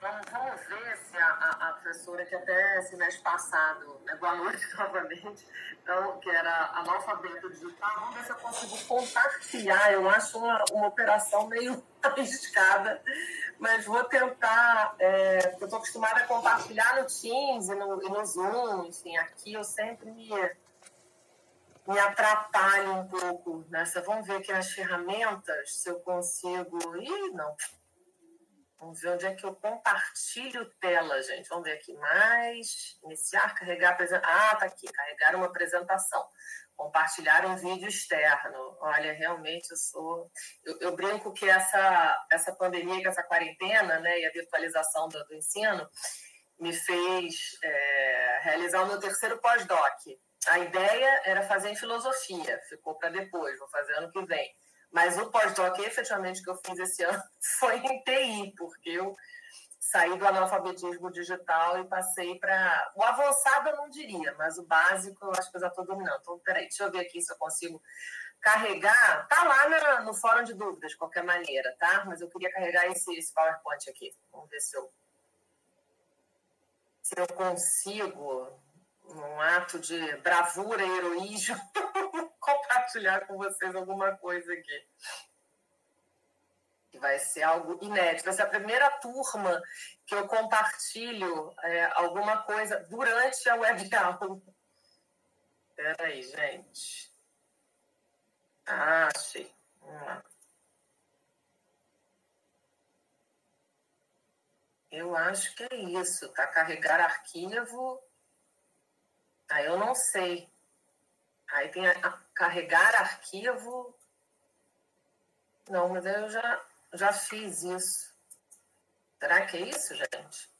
Vamos, vamos ver se a, a, a, professora que até semestre passado, né, boa noite novamente, então, que era analfabeto digital, vamos ver se eu consigo compartilhar. Eu acho uma, uma operação meio arriscada, mas vou tentar. É, eu estou acostumada a compartilhar no Teams e no, e no Zoom, enfim, aqui eu sempre me, me atrapalho um pouco nessa. Vamos ver aqui nas ferramentas se eu consigo. Ih, não Vamos ver onde é que eu compartilho tela, gente. Vamos ver aqui mais. Iniciar, carregar apresentação. Ah, tá aqui. Carregar uma apresentação. Compartilhar um vídeo externo. Olha, realmente eu sou. Eu, eu brinco que essa, essa pandemia, que essa quarentena, né, e a virtualização do, do ensino, me fez é, realizar o meu terceiro pós-doc. A ideia era fazer em filosofia, ficou para depois, vou fazer ano que vem. Mas o pós-doc, efetivamente, que eu fiz esse ano foi em TI, porque eu saí do analfabetismo digital e passei para. O avançado eu não diria, mas o básico eu acho que eu já estou dominando. Então, peraí, deixa eu ver aqui se eu consigo carregar. Tá lá no fórum de dúvidas, de qualquer maneira, tá? Mas eu queria carregar esse, esse PowerPoint aqui. Vamos ver se eu, se eu consigo, num ato de bravura e heroísmo. compartilhar com vocês alguma coisa aqui. Que vai ser algo inédito. Vai ser a primeira turma que eu compartilho é, alguma coisa durante a web aula. Espera aí, gente. Ah, achei. Vamos lá. Eu acho que é isso, tá? Carregar arquivo. Ah, eu não sei. Aí tem a carregar arquivo. Não, mas eu já, já fiz isso. Será que é isso, gente?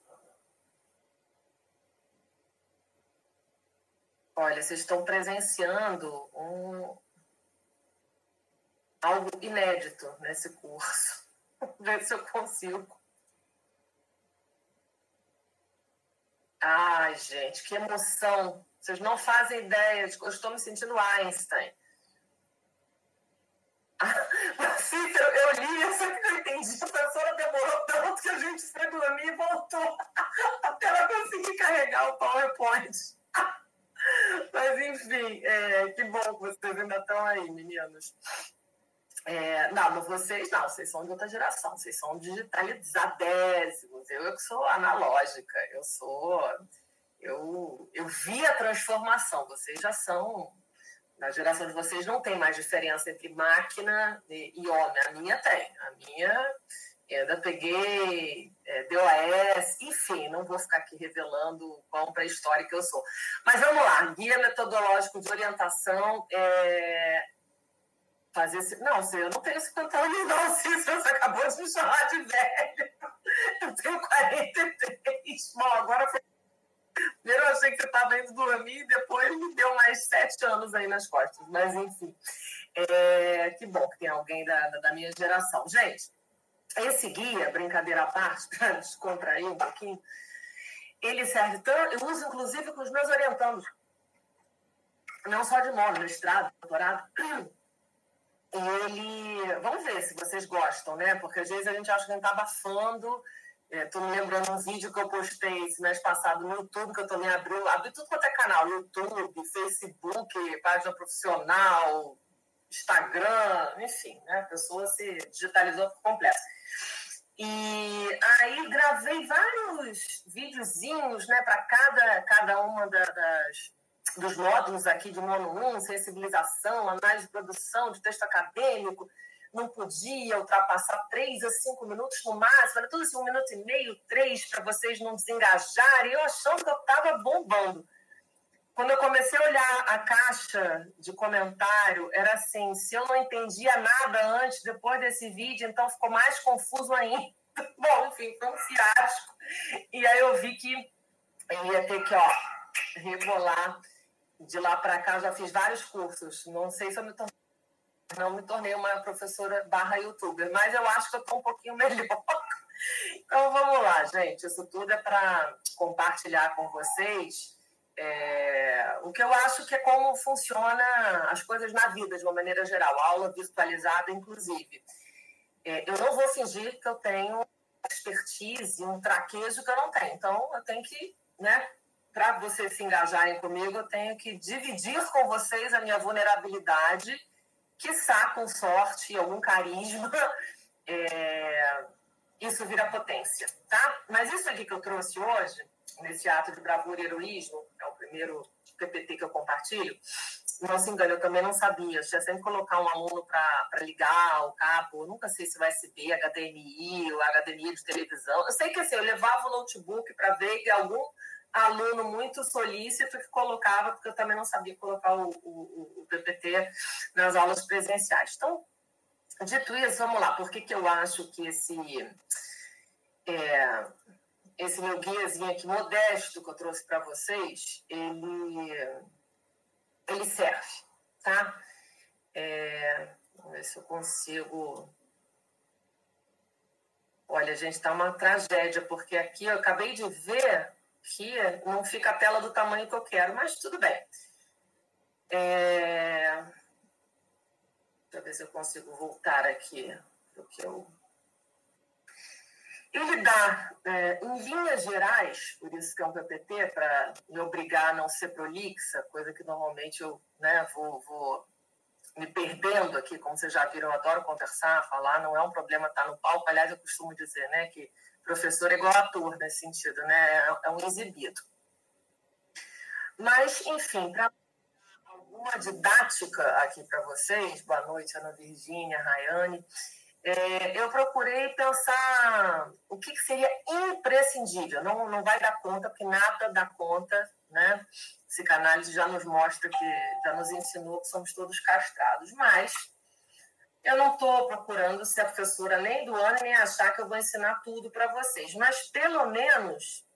Olha, vocês estão presenciando um, algo inédito nesse curso. Ver se eu consigo. Ai, gente, que emoção vocês não fazem ideia de que eu estou me sentindo Einstein. Assim, eu, eu li, eu sempre não entendi. A professora demorou tanto que a gente foi dormir e voltou até ela conseguir carregar o PowerPoint. Mas, enfim, é, que bom que vocês ainda estão aí, meninos. É, não, vocês não, vocês são de outra geração, vocês são digitalizadésimos. Eu, eu sou analógica, eu sou eu, eu vi a transformação. Vocês já são, na geração de vocês, não tem mais diferença entre máquina e, homem. A minha tem. A minha, eu ainda peguei é, DOS, enfim, não vou ficar aqui revelando quão pré-histórica eu sou. Mas vamos lá, guia metodológico de orientação. É, fazer esse... Não, eu não tenho 50 anos, não, Cícero, você acabou de me chamar de velho. Eu tenho 43. Bom, agora foi Primeiro eu achei que você estava indo dormir, depois me deu mais sete anos aí nas costas. Mas, enfim, é, que bom que tem alguém da, da minha geração. Gente, esse guia, brincadeira à parte, para descontrair um pouquinho, ele serve tanto, eu uso inclusive com os meus orientandos, não só de modo, mestrado, doutorado. E ele, vamos ver se vocês gostam, né? Porque às vezes a gente acha que a gente está abafando Estou é, me lembrando um vídeo que eu postei esse mês passado no YouTube, que eu também abri, abri tudo quanto é canal, YouTube, Facebook, página profissional, Instagram, enfim, né? A pessoa se digitalizou por completo. E aí gravei vários videozinhos, né, para cada, cada uma da, das, dos módulos aqui de Mono 1, sensibilização, análise de produção, de texto acadêmico, não podia ultrapassar três a cinco minutos no máximo, era tudo assim, um minuto e meio, três, para vocês não desengajarem, eu achando que eu estava bombando. Quando eu comecei a olhar a caixa de comentário, era assim, se eu não entendia nada antes, depois desse vídeo, então ficou mais confuso ainda. Bom, enfim, foi um fiasco. E aí eu vi que eu ia ter que, ó, rebolar de lá para cá. já fiz vários cursos. Não sei se eu me tornei não me tornei uma professora barra youtuber, mas eu acho que eu estou um pouquinho melhor. Então vamos lá, gente. Isso tudo é para compartilhar com vocês é, o que eu acho que é como funciona as coisas na vida de uma maneira geral, aula virtualizada, inclusive. É, eu não vou fingir que eu tenho expertise, um traquejo que eu não tenho. Então, eu tenho que, né, para vocês se engajarem comigo, eu tenho que dividir com vocês a minha vulnerabilidade, quiçá com sorte, algum carisma, é, isso vira potência, tá? Mas isso aqui que eu trouxe hoje, nesse ato de bravura e heroísmo, é o primeiro PPT que eu compartilho, não se engane, eu também não sabia. Eu tinha sempre colocar um aluno para ligar o cabo, eu nunca sei se vai USB, HDMI, ou HDMI de televisão. Eu sei que assim, eu levava o notebook para ver que algum aluno muito solícito que colocava, porque eu também não sabia colocar o, o, o PPT nas aulas presenciais. Então, dito isso, vamos lá. Por que, que eu acho que esse, é, esse meu guiazinho aqui, modesto, que eu trouxe para vocês, ele, ele serve, tá? É, vamos ver se eu consigo... Olha, gente, está uma tragédia, porque aqui eu acabei de ver que não fica a tela do tamanho que eu quero, mas tudo bem. É... Deixa eu ver se eu consigo voltar aqui o que eu. Ele dá, é, em linhas gerais, por isso que é um PPT, para me obrigar a não ser prolixa, coisa que normalmente eu né, vou, vou me perdendo aqui, como vocês já viram, eu adoro conversar, falar, não é um problema estar no palco. Aliás, eu costumo dizer né, que professor é igual ator nesse sentido, né? É, é um exibido. Mas, enfim, para alguma didática aqui para vocês, boa noite, Ana Virgínia, Rayane, é, eu procurei pensar o que, que seria imprescindível. Não, não vai dar conta, porque nada dá conta, né? Psicanálise já nos mostra que, já nos ensinou que somos todos castrados, mas eu não estou procurando ser a professora nem do ano, nem achar que eu vou ensinar tudo para vocês, mas pelo menos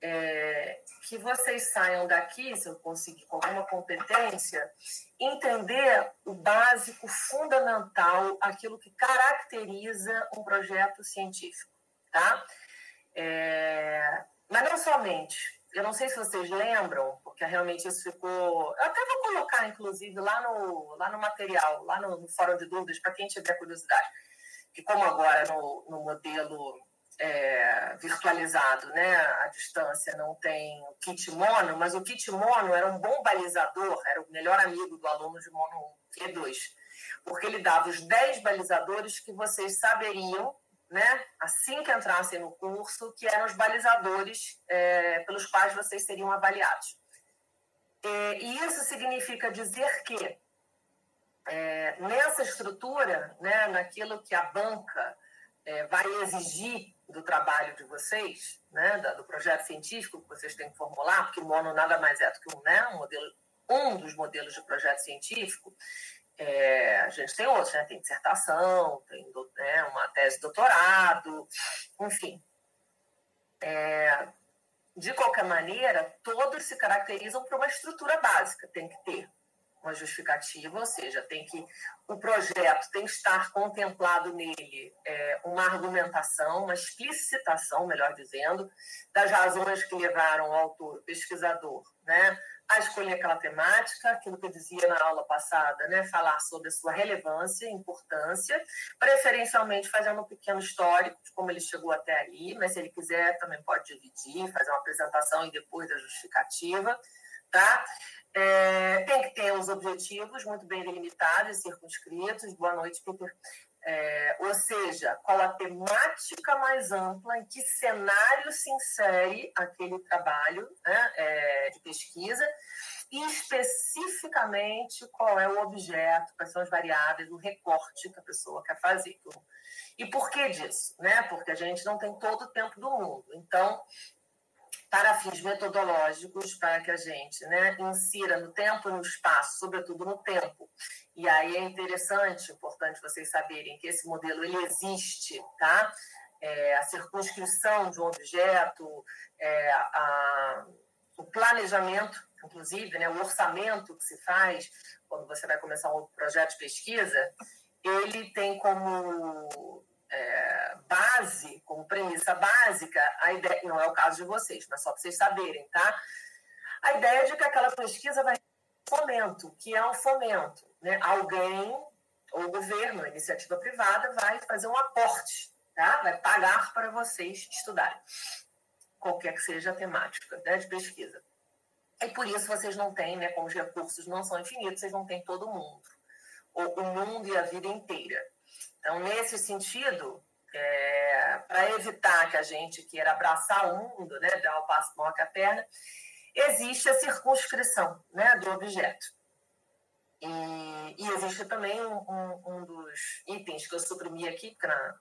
é, que vocês saiam daqui, se eu conseguir com alguma competência, entender o básico, fundamental, aquilo que caracteriza um projeto científico, tá? É, mas não somente eu não sei se vocês lembram, porque realmente isso ficou. Eu até vou colocar, inclusive, lá no, lá no material, lá no, no fórum de dúvidas, para quem tiver curiosidade. Que, como agora no, no modelo é, virtualizado, né, à distância, não tem o kit mono, mas o kit mono era um bom balizador, era o melhor amigo do aluno de mono 1 e 2, porque ele dava os 10 balizadores que vocês saberiam né, assim que entrassem no curso, que eram os balizadores é, pelos quais vocês seriam avaliados. É, e isso significa dizer que é, nessa estrutura, né, naquilo que a banca é, vai exigir do trabalho de vocês, né, do projeto científico que vocês têm que formular, porque o mono nada mais é do que um, né, um, modelo, um dos modelos de projeto científico, é, a gente tem outros, né? Tem dissertação, tem né, uma tese de doutorado, enfim. É, de qualquer maneira, todos se caracterizam por uma estrutura básica, tem que ter uma justificativa, ou seja, tem que o projeto tem que estar contemplado nele é, uma argumentação, uma explicitação, melhor dizendo, das razões que levaram o autor, o pesquisador, né, a escolher aquela temática, aquilo que eu dizia na aula passada, né? falar sobre a sua relevância e importância, preferencialmente fazendo um pequeno histórico de como ele chegou até ali, mas se ele quiser também pode dividir, fazer uma apresentação e depois a justificativa. Tá? É, tem que ter os objetivos muito bem delimitados e circunscritos. Boa noite, Peter. É, ou seja, qual a temática mais ampla, em que cenário se insere aquele trabalho né, é, de pesquisa e especificamente qual é o objeto, quais são as variáveis, o recorte que a pessoa quer fazer. E por que disso? Né? Porque a gente não tem todo o tempo do mundo. Então, para fins metodológicos, para que a gente né, insira no tempo e no espaço, sobretudo no tempo. E aí é interessante, importante vocês saberem que esse modelo ele existe, tá? É, a circunscrição de um objeto, é, a, o planejamento, inclusive, né, o orçamento que se faz quando você vai começar um projeto de pesquisa, ele tem como é, base, como premissa básica, a ideia, não é o caso de vocês, mas só para vocês saberem, tá? A ideia de que aquela pesquisa vai fomento, que é um fomento, né? Alguém, ou o governo, a iniciativa privada, vai fazer um aporte tá? Vai pagar para vocês estudarem, qualquer que seja a temática né, de pesquisa. E por isso vocês não têm, né, como os recursos não são infinitos, vocês não têm todo mundo, ou o mundo e a vida inteira. Então, nesse sentido, é, para evitar que a gente queira abraçar o mundo, né, dar o passo maior que a perna, existe a circunscrição né, do objeto. E, e existe também um, um, um, dos itens que eu suprimi aqui, na,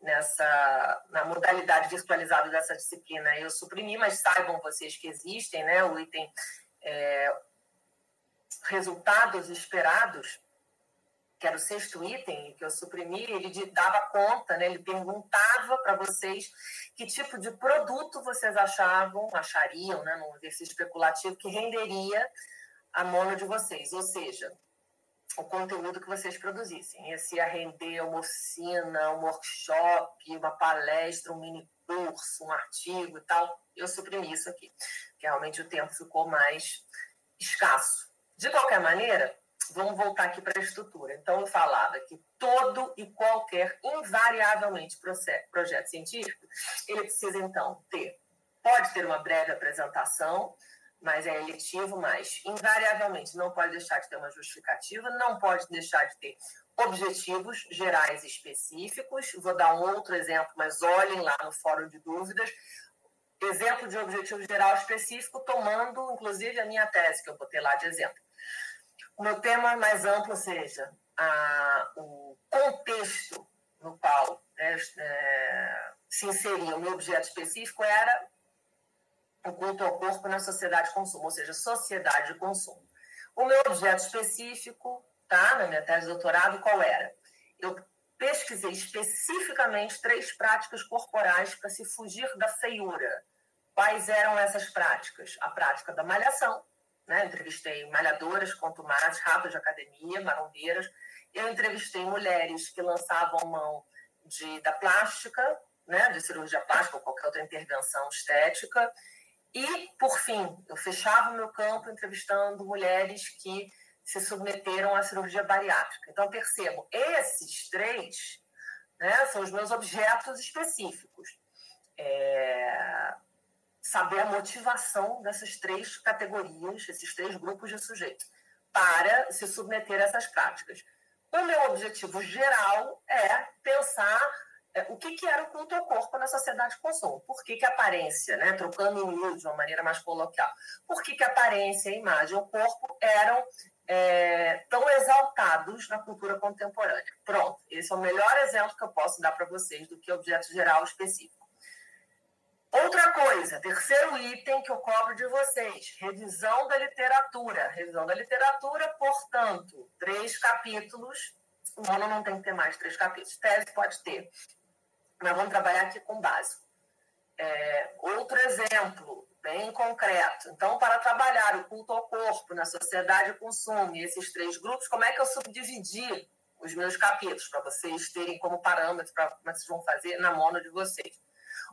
nessa, na modalidade virtualizada dessa disciplina eu suprimi, mas saibam vocês que existem, né, o item é, resultados esperados, que era o sexto item que eu suprimi, ele dava conta, né? ele perguntava para vocês que tipo de produto vocês achavam, achariam, né, num exercício especulativo, que renderia a mono de vocês, ou seja, o conteúdo que vocês produzissem. Ia render uma oficina, um workshop, uma palestra, um mini curso, um artigo e tal. Eu suprimi isso aqui, porque realmente o tempo ficou mais escasso. De qualquer maneira, vamos voltar aqui para a estrutura. Então, eu falava que todo e qualquer, invariavelmente, projeto científico, ele precisa, então, ter, pode ter uma breve apresentação, mas é eletivo, mas invariavelmente não pode deixar de ter uma justificativa, não pode deixar de ter objetivos gerais específicos. Vou dar um outro exemplo, mas olhem lá no fórum de dúvidas. Exemplo de objetivo geral específico, tomando inclusive a minha tese, que eu botei lá de exemplo. O meu tema mais amplo seja a, o contexto no qual né, é, se inseria o meu objeto específico era o culto ao corpo na sociedade de consumo, ou seja, sociedade de consumo. O meu objeto específico, tá, na minha tese de doutorado, qual era? Eu pesquisei especificamente três práticas corporais para se fugir da feiura. Quais eram essas práticas? A prática da malhação, né? Entrevistei malhadoras, contumazes, ratos de academia, marombeiras. Eu entrevistei mulheres que lançavam mão de, da plástica, né? de cirurgia plástica ou qualquer outra intervenção estética. E, por fim, eu fechava o meu campo entrevistando mulheres que se submeteram à cirurgia bariátrica. Então, percebo, esses três né, são os meus objetos específicos. É, saber a motivação dessas três categorias, esses três grupos de sujeitos, para se submeter a essas práticas. O meu objetivo geral é pensar é, o que, que era o culto ao corpo na sociedade de consumo. Por que, que aparência, né, trocando o de uma maneira mais coloquial, por que, que aparência, a imagem, o corpo eram é, tão exaltados na cultura contemporânea? Pronto, esse é o melhor exemplo que eu posso dar para vocês do que objeto geral específico. Outra coisa, terceiro item que eu cobro de vocês: revisão da literatura. Revisão da literatura, portanto, três capítulos. O ano não tem que ter mais três capítulos. Tese pode ter. Mas vamos trabalhar aqui com básico. É, outro exemplo, bem concreto. Então, para trabalhar o culto ao corpo na sociedade de consumo e esses três grupos, como é que eu subdividi os meus capítulos, para vocês terem como parâmetro para como é vocês vão fazer na mono de vocês?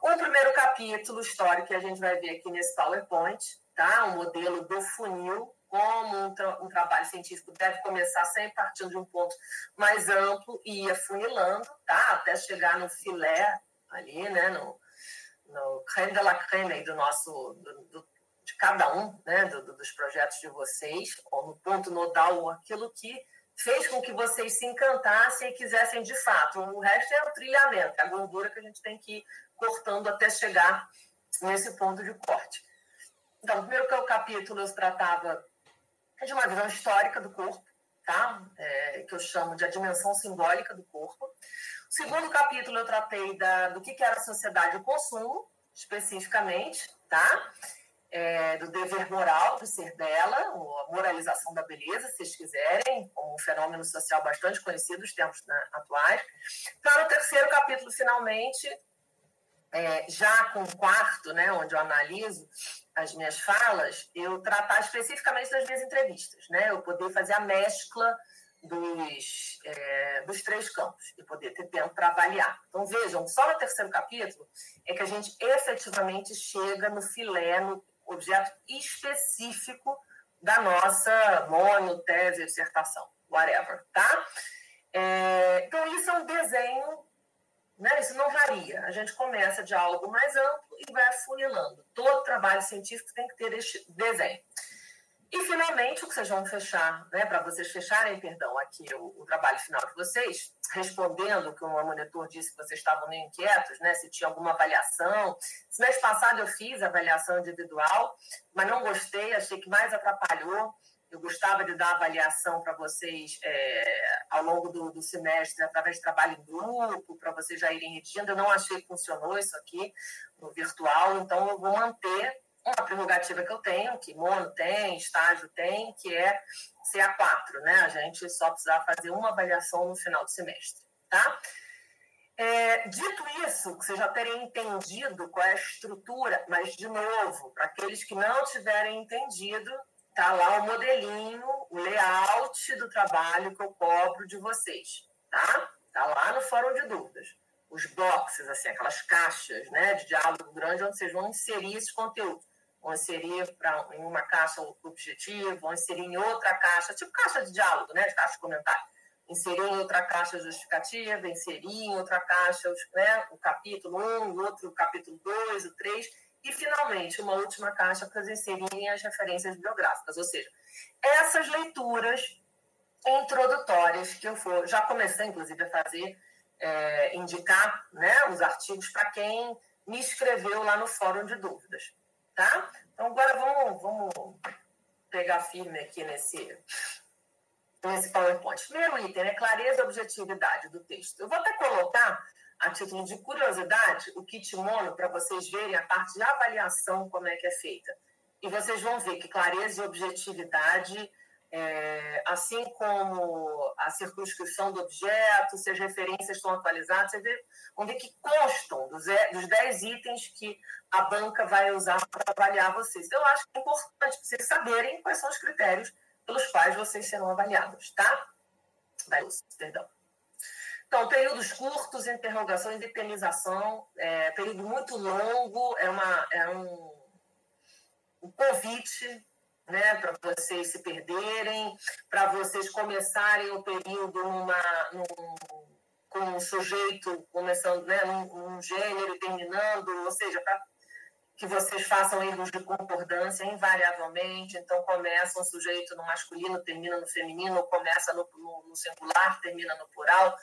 Um primeiro capítulo histórico que a gente vai ver aqui nesse PowerPoint, tá? O modelo do funil, como um, tra um, trabalho científico deve começar sempre partindo de um ponto mais amplo e ir afunilando, tá? Até chegar no filé ali, né? No, no creme de la creme do nosso, do, do, de cada um, né? Do, dos projetos de vocês, ou no ponto nodal, aquilo que fez com que vocês se encantassem e quisessem de fato. O resto é o trilhamento, é a gordura que a gente tem que ir cortando até chegar nesse ponto de corte. Então, o primeiro capítulo eu tratava de uma visão histórica do corpo, tá? É, que eu chamo de a dimensão simbólica do corpo. O segundo capítulo eu tratei da, do que, que era a sociedade do consumo, especificamente, tá? É, do dever moral do ser dela, ou a moralização da beleza, se vocês quiserem, como um fenômeno social bastante conhecido nos tempos né, atuais. Para o terceiro capítulo, finalmente, é, já com o quarto, né, onde eu analiso as minhas falas, eu tratar especificamente das minhas entrevistas, né, eu poder fazer a mescla dos, é, dos três campos e poder ter tempo para avaliar. Então, vejam, só no terceiro capítulo é que a gente efetivamente chega no filé, no objeto específico da nossa mono, tese, dissertação, whatever, tá? É, então, isso é um desenho Né? Isso não varia. A gente começa de algo mais amplo e vai afunilando. Todo trabalho científico tem que ter este desenho. E, finalmente, o que vocês vão fechar, né, para vocês fecharem, perdão, aqui o, o, trabalho final de vocês, respondendo que o monitor disse que vocês estavam meio inquietos, né, se tinha alguma avaliação. Esse mês passado eu fiz avaliação individual, mas não gostei, achei que mais atrapalhou. Eu gostava de dar avaliação para vocês é, ao longo do, do, semestre, através de trabalho em grupo, para vocês já irem redigindo. Eu não achei que funcionou isso aqui no virtual, então eu vou manter uma prerrogativa que eu tenho, que mono tem, estágio tem, que é CA4, né? A gente só precisar fazer uma avaliação no final do semestre, tá? É, dito isso, que vocês já terem entendido qual é a estrutura, mas, de novo, para aqueles que não tiverem entendido, tá lá o modelinho, o layout do trabalho que eu cobro de vocês, tá? Tá lá no fórum de dúvidas. Os boxes, assim, aquelas caixas né, de diálogo grande onde vocês vão inserir esse conteúdo vão inserir pra, em uma caixa o objetivo, vão inserir em outra caixa, tipo caixa de diálogo, né, de caixa de comentário. Inserir em outra caixa justificativa, inserir em outra caixa né, o capítulo 1, o outro capítulo 2, o 3, e finalmente uma última caixa para inserirem as referências bibliográficas. Ou seja, essas leituras introdutórias que eu for, já comecei inclusive a fazer, é, indicar né, os artigos para quem me escreveu lá no fórum de dúvidas tá? Então, agora vamos, vamos pegar firme aqui nesse, nesse PowerPoint. Primeiro item, né? Clareza e objetividade do texto. Eu vou até colocar, a título de curiosidade, o kit mono para vocês verem a parte de avaliação, como é que é feita. E vocês vão ver que clareza e objetividade é, assim como a circunscrição do objeto, se as referências estão atualizadas, você vê, vão ver que constam dos, dos 10 itens que a banca vai usar para avaliar vocês. Então, eu acho que é importante vocês saberem quais são os critérios pelos quais vocês serão avaliados, tá? Perdão. Então, períodos curtos, interrogação, independenização, é, período muito longo, é, uma, é um, um convite né, para vocês se perderem, para vocês começarem o período numa, num, com um sujeito começando né, num, gênero terminando, ou seja, para que vocês façam erros de concordância invariavelmente. Então, começa um sujeito no masculino, termina no feminino, começa no, no, no singular, termina no plural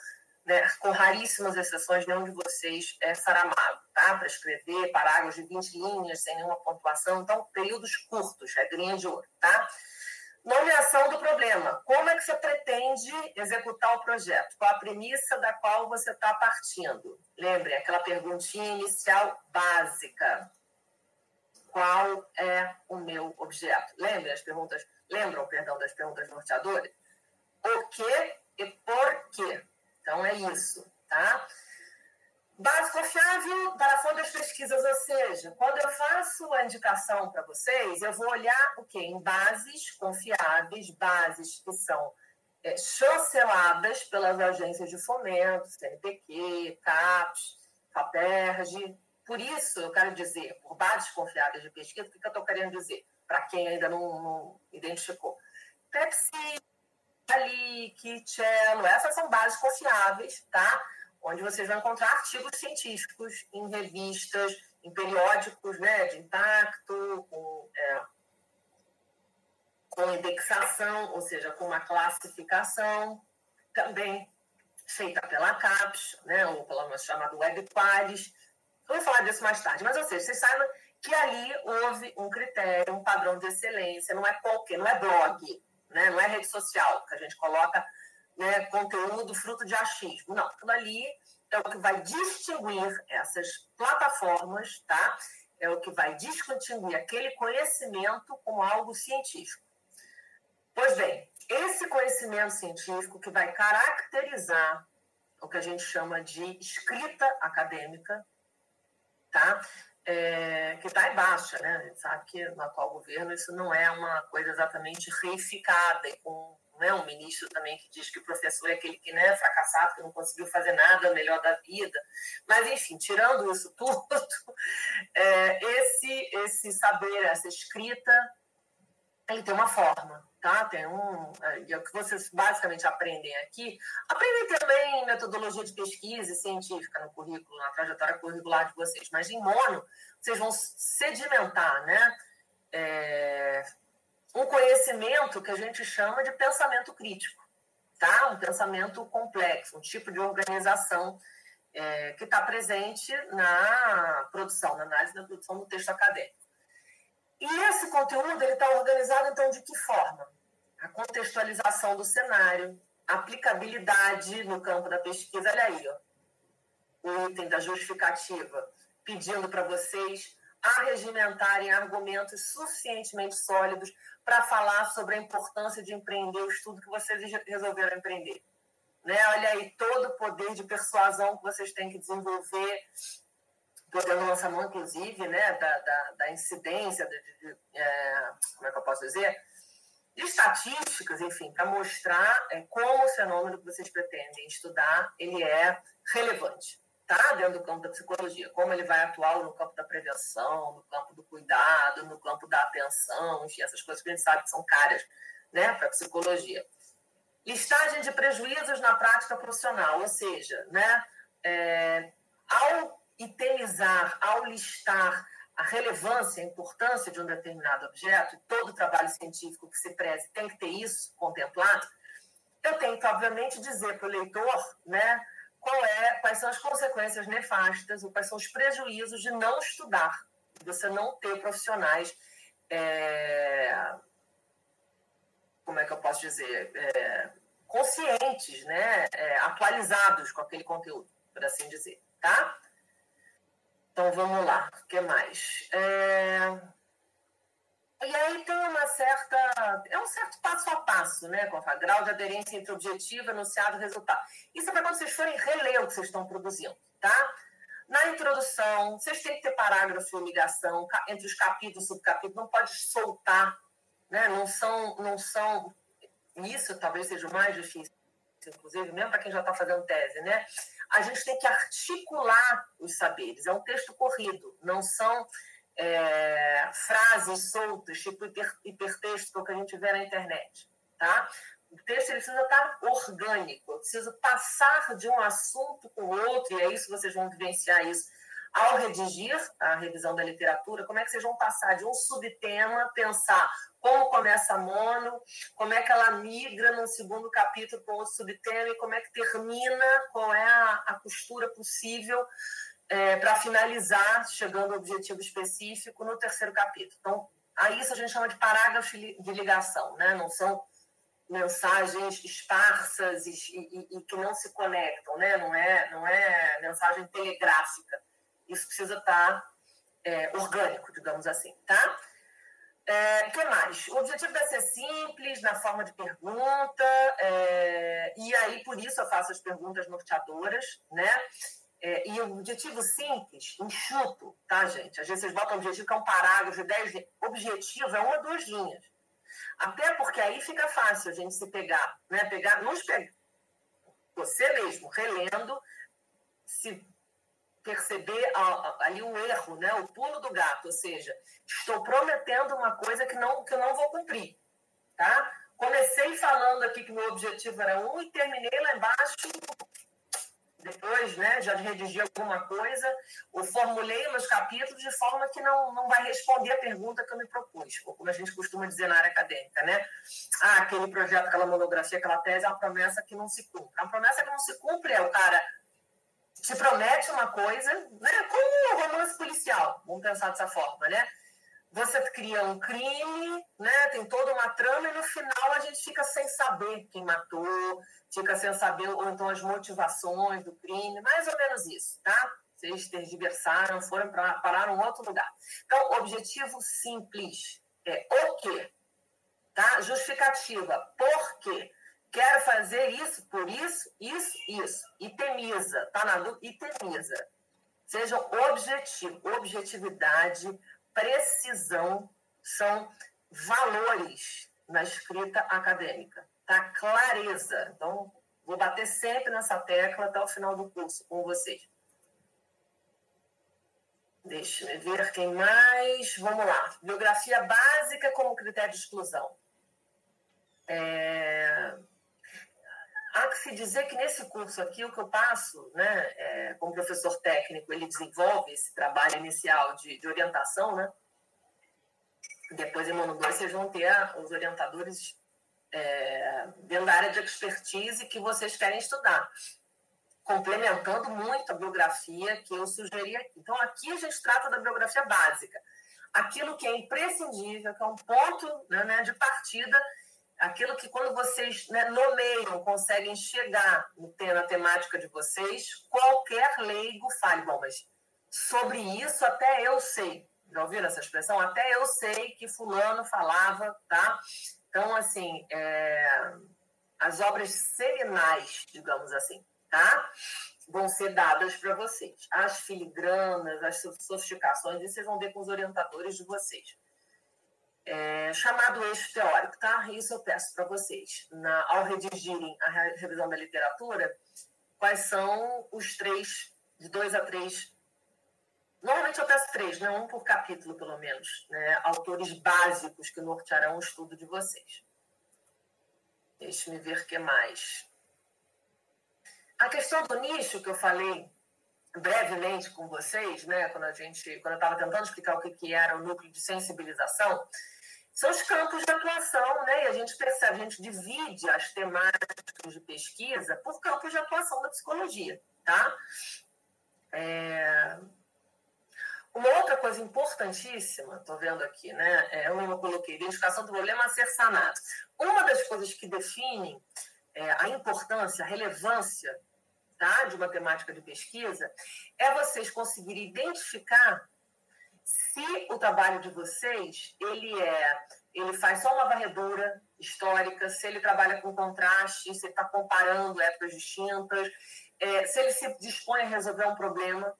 né, com raríssimas exceções, nenhum de vocês é Saramago, tá? Para escrever parágrafos de 20 linhas, sem nenhuma pontuação. Então, períodos curtos, regrinha de ouro, tá? Nomeação do problema. Como é que você pretende executar o projeto? Qual a premissa da qual você está partindo? Lembre, aquela perguntinha inicial básica. Qual é o meu objeto? Lembre as perguntas, lembram, perdão, das perguntas norteadoras? O que e por quê? Então é isso, tá? Base confiável para fontes pesquisas, ou seja, quando eu faço a indicação para vocês, eu vou olhar o quê? Em bases confiáveis, bases que são é, chanceladas pelas agências de fomento, CNPq, CAPES, FAPERJ. Por isso, eu quero dizer, por bases confiáveis de pesquisa, o que eu estou querendo dizer? Para quem ainda não, não identificou. Pepsi, Alic, Cello, essas são bases confiáveis, tá? Onde vocês vão encontrar artigos científicos em revistas, em periódicos né, de impacto, com, é, com indexação, ou seja, com uma classificação, também feita pela CAPES, né, ou pela chamada Web Qualis. Eu vou falar disso mais tarde, mas, ou seja, vocês saibam que ali houve um critério, um padrão de excelência, não é qualquer, não é blog, né? não é rede social, que a gente coloca né, conteúdo fruto de achismo. Não, aquilo ali é o que vai distinguir essas plataformas, tá? É o que vai distinguir aquele conhecimento como algo científico. Pois bem, esse conhecimento científico que vai caracterizar o que a gente chama de escrita acadêmica, tá? É, que está em baixa, né? A gente sabe que no atual governo isso não é uma coisa exatamente reificada, e com né, um ministro também que diz que o professor é aquele que né, é fracassado, que não conseguiu fazer nada melhor da vida. Mas, enfim, tirando isso tudo, é, esse, esse saber, essa escrita ele tem uma forma, tá? Tem um. E é o que vocês basicamente aprendem aqui. Aprendem também metodologia de pesquisa científica no currículo, na trajetória curricular de vocês, mas em mono, vocês vão sedimentar, né? É, um conhecimento que a gente chama de pensamento crítico, tá? Um pensamento complexo, um tipo de organização é, que está presente na produção, na análise da produção do texto acadêmico. E esse conteúdo ele está organizado então de que forma? A contextualização do cenário, aplicabilidade no campo da pesquisa. Olha aí, ó, o item da justificativa, pedindo para vocês arregimentarem argumentos suficientemente sólidos para falar sobre a importância de empreender o estudo que vocês resolveram empreender. Né? Olha aí todo o poder de persuasão que vocês têm que desenvolver podendo lançar mão, inclusive, né, da, da, da incidência, de, de, é, como é que eu posso dizer? De estatísticas, enfim, para mostrar é, como o fenômeno que vocês pretendem estudar ele é relevante, tá? Dentro do campo da psicologia, como ele vai atuar no campo da prevenção, no campo do cuidado, no campo da atenção, enfim, essas coisas que a gente sabe que são caras, né, para psicologia. Listagem de prejuízos na prática profissional, ou seja, né, é, ao itemizar, ao listar a relevância, a importância de um determinado objeto, todo trabalho científico que se preze tem que ter isso contemplado, eu tenho que, obviamente, dizer para o leitor né, qual é, quais são as consequências nefastas ou quais são os prejuízos de não estudar, de você não ter profissionais. É, como é que eu posso dizer? É, conscientes, né, é, atualizados com aquele conteúdo, por assim dizer, tá? Então vamos lá, o que mais? É... E aí tem uma certa. É um certo passo a passo, né, com a grau de aderência entre objetivo, enunciado e resultado. Isso é para quando vocês forem reler o que vocês estão produzindo, tá? Na introdução, vocês têm que ter parágrafo e ligação entre os capítulos e subcapítulos, não pode soltar, né? Não são, não são. Isso talvez seja o mais difícil, inclusive, mesmo para quem já está fazendo tese, né? A gente tem que articular os saberes. É um texto corrido, não são é, frases soltas, tipo hiper, hipertexto que a gente vê na internet. Tá? O texto ele precisa estar orgânico, precisa passar de um assunto com o outro, e é isso que vocês vão vivenciar isso ao redigir a revisão da literatura, como é que vocês vão passar de um subtema, pensar como começa a mono, como é que ela migra no segundo capítulo com outro subtema e como é que termina, qual é a, a costura possível é, para finalizar, chegando ao objetivo específico no terceiro capítulo. Então, a isso a gente chama de parágrafo de ligação, né? não são mensagens esparsas e, e, e, que não se conectam, né? não, é, não é mensagem telegráfica. Isso precisa estar é, orgânico, digamos assim, tá? É, que mais? O objetivo deve ser simples, na forma de pergunta, é, e aí por isso eu faço as perguntas norteadoras, né? É, e o objetivo simples, enxuto, tá, gente? Às vezes vocês botam objetivo que é um parágrafo de 10 linhas. Objetivo é uma ou duas linhas. Até porque aí fica fácil a gente se pegar, né? Pegar, nos pegar, você mesmo, relendo, se perceber ali um erro, né? o pulo do gato, ou seja, estou prometendo uma coisa que não que eu não vou cumprir, tá? Comecei falando aqui que meu objetivo era um e terminei lá embaixo depois, né, já de redigir alguma coisa, ou formulei meus capítulos de forma que não, não vai responder a pergunta que eu me propus, ou como a gente costuma dizer na área acadêmica, né? Ah, aquele projeto, aquela monografia, aquela tese é uma promessa que não se cumpre. A promessa que não se cumpre é o cara te promete uma coisa, né? Como um romance policial, vamos pensar dessa forma, né? Você cria um crime, né? Tem toda uma trama e no final a gente fica sem saber quem matou, fica sem saber ou então as motivações do crime, mais ou menos isso, tá? Vocês tergiversaram, foram para parar em outro lugar. Então, objetivo simples é o quê? Tá? Justificativa, por quê? Quero fazer isso por isso, isso, isso. Itemiza, tá na dúvida? Itemiza. Sejam objetivo, objetividade, precisão são valores na escrita acadêmica, tá? Clareza. Então, vou bater sempre nessa tecla até o final do curso com vocês. Deixa eu ver quem mais. Vamos lá. Biografia básica como critério de exclusão. É... Há que se dizer que nesse curso aqui, o que eu passo, né, é, como professor técnico, ele desenvolve esse trabalho inicial de, de orientação, né? Depois, em ano 2, vocês vão ter os orientadores é, dentro da área de expertise que vocês querem estudar complementando muito a biografia que eu sugeri aqui. Então, aqui a gente trata da biografia básica, aquilo que é imprescindível, que é um ponto né, né de partida, aquilo que quando vocês né, nomeiam, conseguem chegar na temática de vocês, qualquer leigo fale, bom, mas sobre isso até eu sei. Já ouviram essa expressão? Até eu sei que fulano falava, tá? Então, assim, é, as obras seminais, digamos assim, tá? Vão ser dadas para vocês. As filigranas, as sofisticações, e vocês vão ver com os orientadores de vocês. É, chamado eixo teórico, tá? Isso eu peço para vocês. Na, ao redigirem a revisão da literatura, quais são os três, de dois a três. Normalmente eu peço três, né? um por capítulo, pelo menos. Né? Autores básicos que nortearão o estudo de vocês. Deixe-me ver o que mais. A questão do nicho que eu falei brevemente com vocês, né, quando a gente, quando eu estava tentando explicar o que, que era o núcleo de sensibilização, são os campos de atuação, né? E a gente percebe, a gente divide as temáticas de pesquisa por campos de atuação da psicologia, tá? É... Uma outra coisa importantíssima, estou vendo aqui, né? É, eu coloquei identificação do problema a ser sanado. Uma das coisas que definem é, a importância, a relevância tá, de uma temática de pesquisa, é vocês conseguirem identificar se o trabalho de vocês ele é ele faz só uma varredura histórica, se ele trabalha com contraste, se está comparando épocas distintas, é, se ele se dispõe a resolver um problema,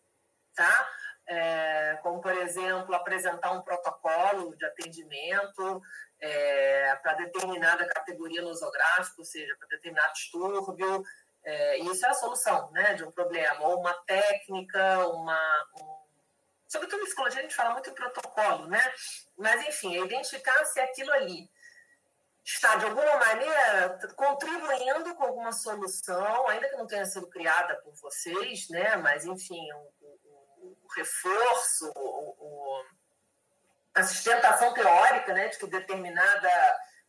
tá? É, como, por exemplo, apresentar um protocolo de atendimento é, para determinada categoria nosográfica, ou seja, para determinado distúrbio, é, isso é a solução né, de um problema, ou uma técnica, uma. Um... Sobretudo em psicologia a gente fala muito em protocolo, né? Mas, enfim, é identificar se aquilo ali está, de alguma maneira, contribuindo com alguma solução, ainda que não tenha sido criada por vocês, né? Mas, enfim, o, o, o reforço, o, a sustentação teórica né, de que determinada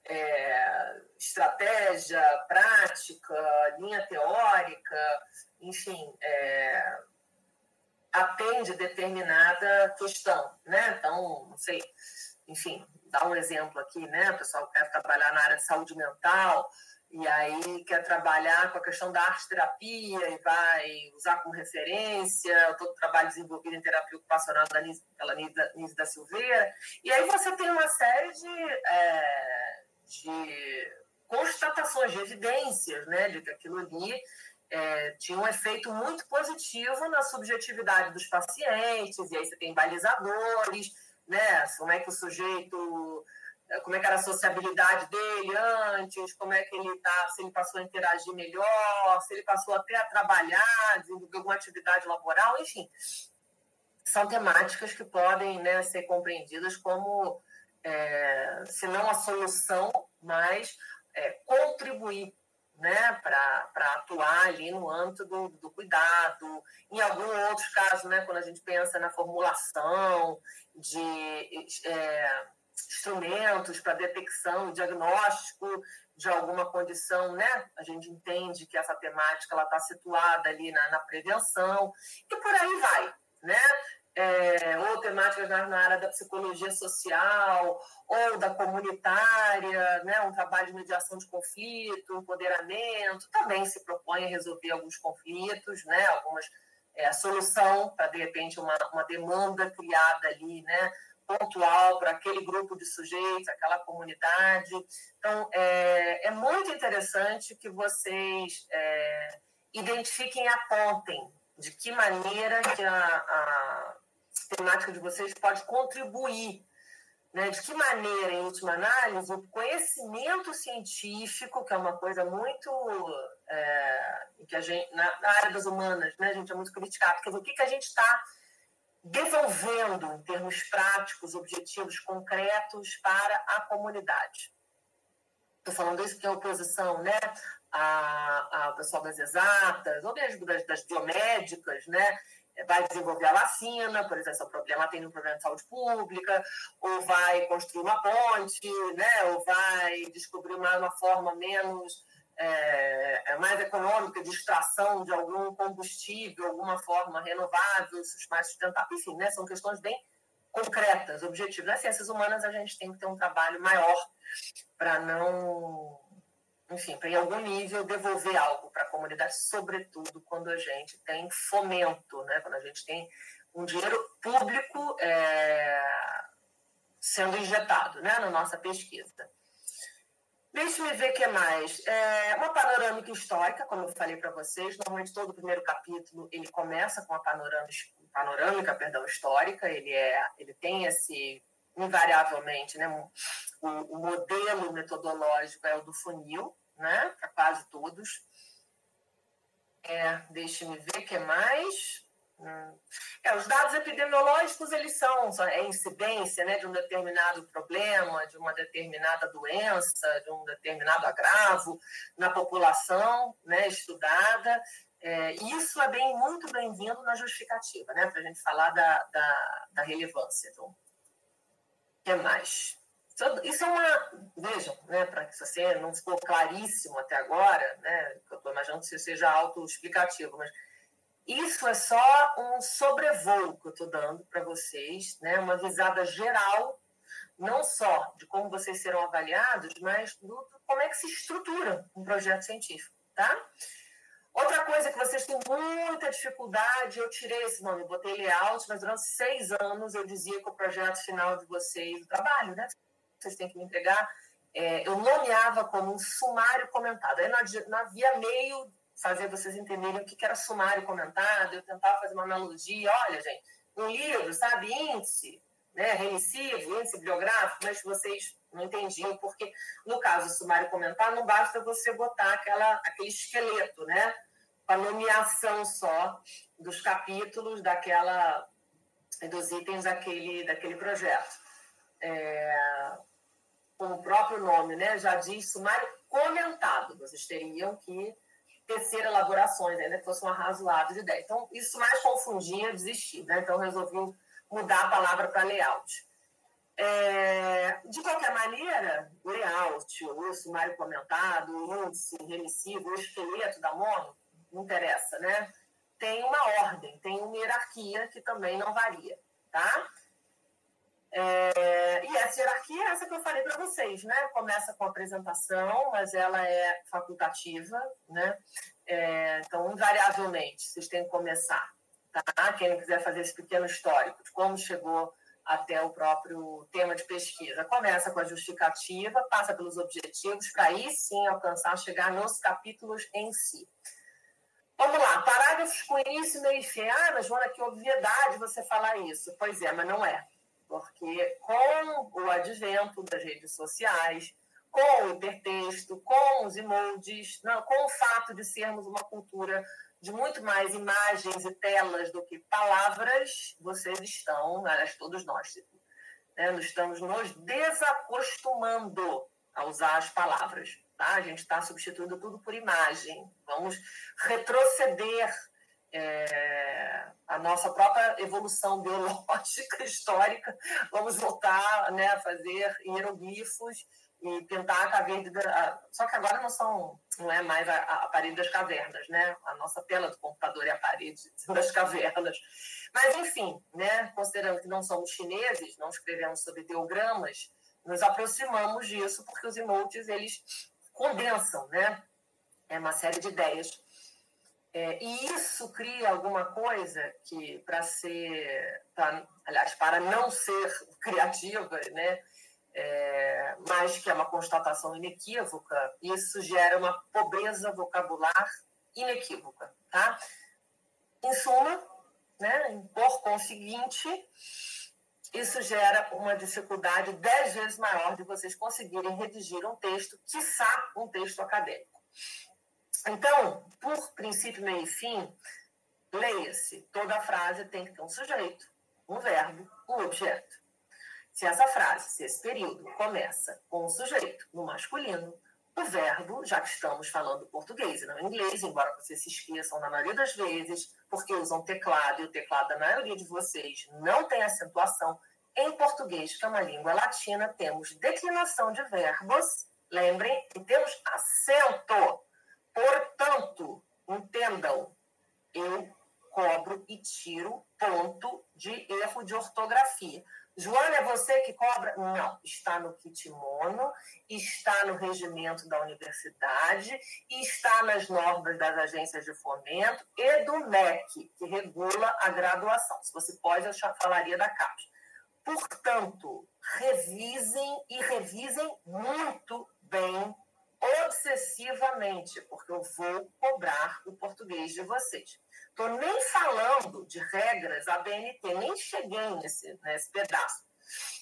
é, estratégia, prática, linha teórica, enfim, é, atende determinada questão, né? Então, não sei, enfim, dar um exemplo aqui, né? O pessoal quer trabalhar na área de saúde mental e aí quer trabalhar com a questão da arte-terapia e vai usar como referência todo o trabalho desenvolvido em terapia ocupacional pela Nise da Silveira. E aí você tem uma série de... É, de constatações, de evidências, né, de que aquilo ali é, tinha um efeito muito positivo na subjetividade dos pacientes, e aí você tem balizadores, né, como é que o sujeito, como é que era a sociabilidade dele antes, como é que ele tá, se ele passou a interagir melhor, se ele passou até a trabalhar, desenvolver alguma atividade laboral, enfim. São temáticas que podem né, ser compreendidas como é, se não a solução, mas é, contribuir né, para atuar ali no âmbito do, do, cuidado. Em alguns outros casos, né, quando a gente pensa na formulação de é, instrumentos para detecção, diagnóstico de alguma condição, né, a gente entende que essa temática está situada ali na, na prevenção e por aí vai. Né? É, ou temáticas na, na, área da psicologia social ou da comunitária, né, um trabalho de mediação de conflito, empoderamento, também se propõe a resolver alguns conflitos, né, algumas é, solução para de repente uma, uma demanda criada ali, né, pontual para aquele grupo de sujeitos, aquela comunidade. Então, é, é muito interessante que vocês é, identifiquem e apontem de que maneira que a, a temática de vocês pode contribuir. Né? De que maneira, em última análise, o conhecimento científico, que é uma coisa muito. É, que a gente, na, área das humanas, né, a gente é muito criticado, porque o que, que a gente está devolvendo, em termos práticos, objetivos concretos para a comunidade. Estou falando isso porque a oposição né, ao pessoal das exatas, ou mesmo das, das biomédicas, né, vai desenvolver a vacina, por exemplo, se o problema tem um problema de saúde pública, ou vai construir uma ponte, né, ou vai descobrir uma, uma forma menos é, é, mais econômica de extração de algum combustível, alguma forma renovável, mais sustentável, enfim, né, são questões bem concretas, objetivas. Nas ciências humanas a gente tem que ter um trabalho maior para não, enfim, para em algum nível devolver algo para a comunidade, sobretudo quando a gente tem fomento, né, quando a gente tem um dinheiro público é, sendo injetado né, na nossa pesquisa. Deixe-me ver o que mais. É uma panorâmica histórica, como eu falei para vocês. Normalmente todo o primeiro capítulo ele começa com a panorâmica, panorâmica perdão, histórica. Ele, é, ele tem esse, invariavelmente, né, o, o modelo metodológico é o do funil, né, para quase todos. É, Deixe-me ver o que mais. É, os dados epidemiológicos eles são, são é incidência né, de um determinado problema, de uma determinada doença, de um determinado agravo na população né, estudada. É, isso é bem muito bem-vindo na justificativa, né, para a gente falar da, da, da relevância. Então, o que mais? Isso é uma. Vejam, né, para que você não ficou claríssimo até agora, né, eu estou imaginando que seja autoexplicativo, mas isso é só um sobrevoo que eu estou dando para vocês, né? uma visada geral, não só de como vocês serão avaliados, mas do, como é que se estrutura um projeto científico. Tá? Outra coisa que vocês têm muita dificuldade, eu tirei esse nome, botei layout, mas durante seis anos eu dizia que o projeto final de vocês, o trabalho, né? Vocês têm que me entregar, é, eu nomeava como um sumário comentado. Aí não, havia meio fazer vocês entenderem o que era sumário comentado, eu tentava fazer uma analogia, olha, gente, um livro, sabe, índice, né, remissivo, índice bibliográfico, mas vocês não entendiam, porque no caso do sumário comentado, não basta você botar aquela, aquele esqueleto, né, a nomeação só dos capítulos daquela, dos itens daquele, daquele projeto. É, como o próprio nome né, já diz, sumário comentado, vocês teriam que tecer elaborações, ainda que fosse um arrazoado de ideia. Então, isso mais confundia, desistir. Né? Então, resolvi mudar a palavra para layout. É, de qualquer maneira, layout, o sumário comentado, o índice remissivo, o esqueleto da mono, não interessa, né? Tem uma ordem, tem uma hierarquia que também não varia, tá? É, e essa hierarquia é essa que eu falei para vocês, né? Começa com a apresentação, mas ela é facultativa, né? É, então, invariavelmente, vocês têm que começar, tá? Quem quiser fazer esse pequeno histórico de como chegou até o próprio tema de pesquisa. Começa com a justificativa, passa pelos objetivos, para aí sim alcançar, chegar nos capítulos em si. Vamos lá, parágrafos com início, meio e fim. Ah, mas Joana, que obviedade você falar isso. Pois é, mas não é porque com o advento das redes sociais, com o hipertexto, com os emojis, não, com o fato de sermos uma cultura de muito mais imagens e telas do que palavras, vocês estão, aliás, todos nós, né, estamos nos desacostumando a usar as palavras. Tá? A gente está substituindo tudo por imagem. Vamos retroceder é, a nossa própria evolução biológica, histórica, vamos voltar né, a fazer hieroglifos e pintar a caverna. Só que agora não são, não é mais a, a, parede das cavernas, né? A nossa tela do computador é a parede das cavernas. Mas, enfim, né, considerando que não somos chineses, não escrevemos sobre ideogramas, nos aproximamos disso porque os emojis, eles condensam, né? É uma série de ideias é, e isso cria alguma coisa que, para ser, pra, aliás, para não ser criativa, né, é, mas que é uma constatação inequívoca, isso gera uma pobreza vocabular inequívoca. Tá? Em suma, né, por conseguinte, isso gera uma dificuldade dez vezes maior de vocês conseguirem redigir um texto, quiçá um texto acadêmico. Então, por princípio, meio e fim, leia-se. Toda frase tem que ter um sujeito, um verbo, um objeto. Se essa frase, se esse período começa com um sujeito no masculino, o verbo, já que estamos falando português e não inglês, embora vocês se esqueçam na maioria das vezes, porque usam teclado e o teclado da maioria de vocês não tem acentuação, em português, que é uma língua latina, temos declinação de verbos, lembrem, e temos acento. Portanto, entendam, eu cobro e tiro ponto de erro de ortografia. Joana, é você que cobra? Não, está no kitmono, está no regimento da universidade, está nas normas das agências de fomento e do MEC, que regula a graduação. Se você pode, eu falaria da CAPES. Portanto, revisem e revisem muito bem, obsessivamente, porque eu vou cobrar o português de vocês. Estou nem falando de regras ABNT, nem cheguei nesse, nesse pedaço.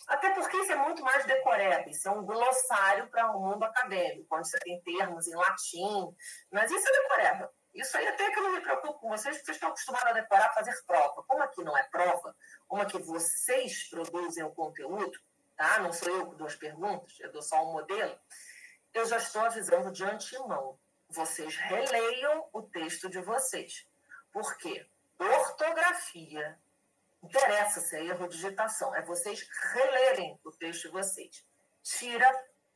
Até porque isso é muito mais decoreba, isso é um glossário para o mundo acadêmico, onde você tem termos em latim, mas isso é decoreba. Isso aí até que eu não me preocupo com vocês, porque vocês estão acostumados a decorar, fazer prova. Como aqui não é prova, como aqui vocês produzem o conteúdo, tá? Não sou eu que dou as perguntas, eu dou só um modelo. Eu já estou avisando de antemão. Vocês releiam o texto de vocês. Por quê? Ortografia. Interessa se é erro de digitação. É vocês relerem o texto de vocês. Tira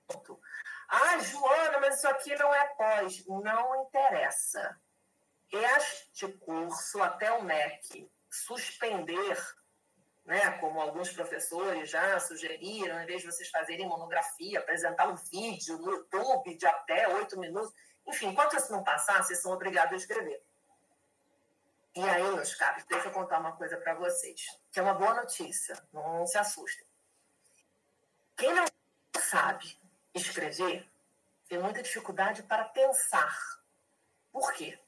ponto. Ah, Joana, mas isso aqui não é pós. Não interessa. Este curso, até o MEC suspender, né, como alguns professores já sugeriram, em vez de vocês fazerem monografia, apresentar um vídeo no YouTube de até oito minutos, enfim, enquanto isso não passar, vocês são obrigados a escrever. E aí, meus caros, deixa eu contar uma coisa para vocês, que é uma boa notícia, não se assustem. Quem não sabe escrever tem muita dificuldade para pensar. Por quê?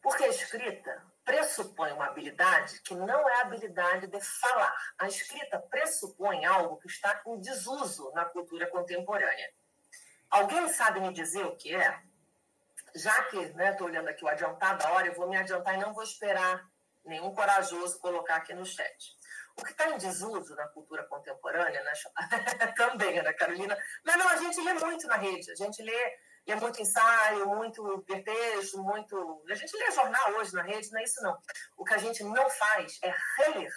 Porque a escrita pressupõe uma habilidade que não é a habilidade de falar. A escrita pressupõe algo que está em desuso na cultura contemporânea. Alguém sabe me dizer o que é? já que estou né, olhando aqui o adiantado da hora, eu vou me adiantar e não vou esperar nenhum corajoso colocar aqui no chat. O que está em desuso na cultura contemporânea, né, também, Ana Carolina, mas não, a gente lê muito na rede, a gente lê, lê muito ensaio, muito hipertexto, muito. A gente lê jornal hoje na rede, não é isso não. O que a gente não faz é reler.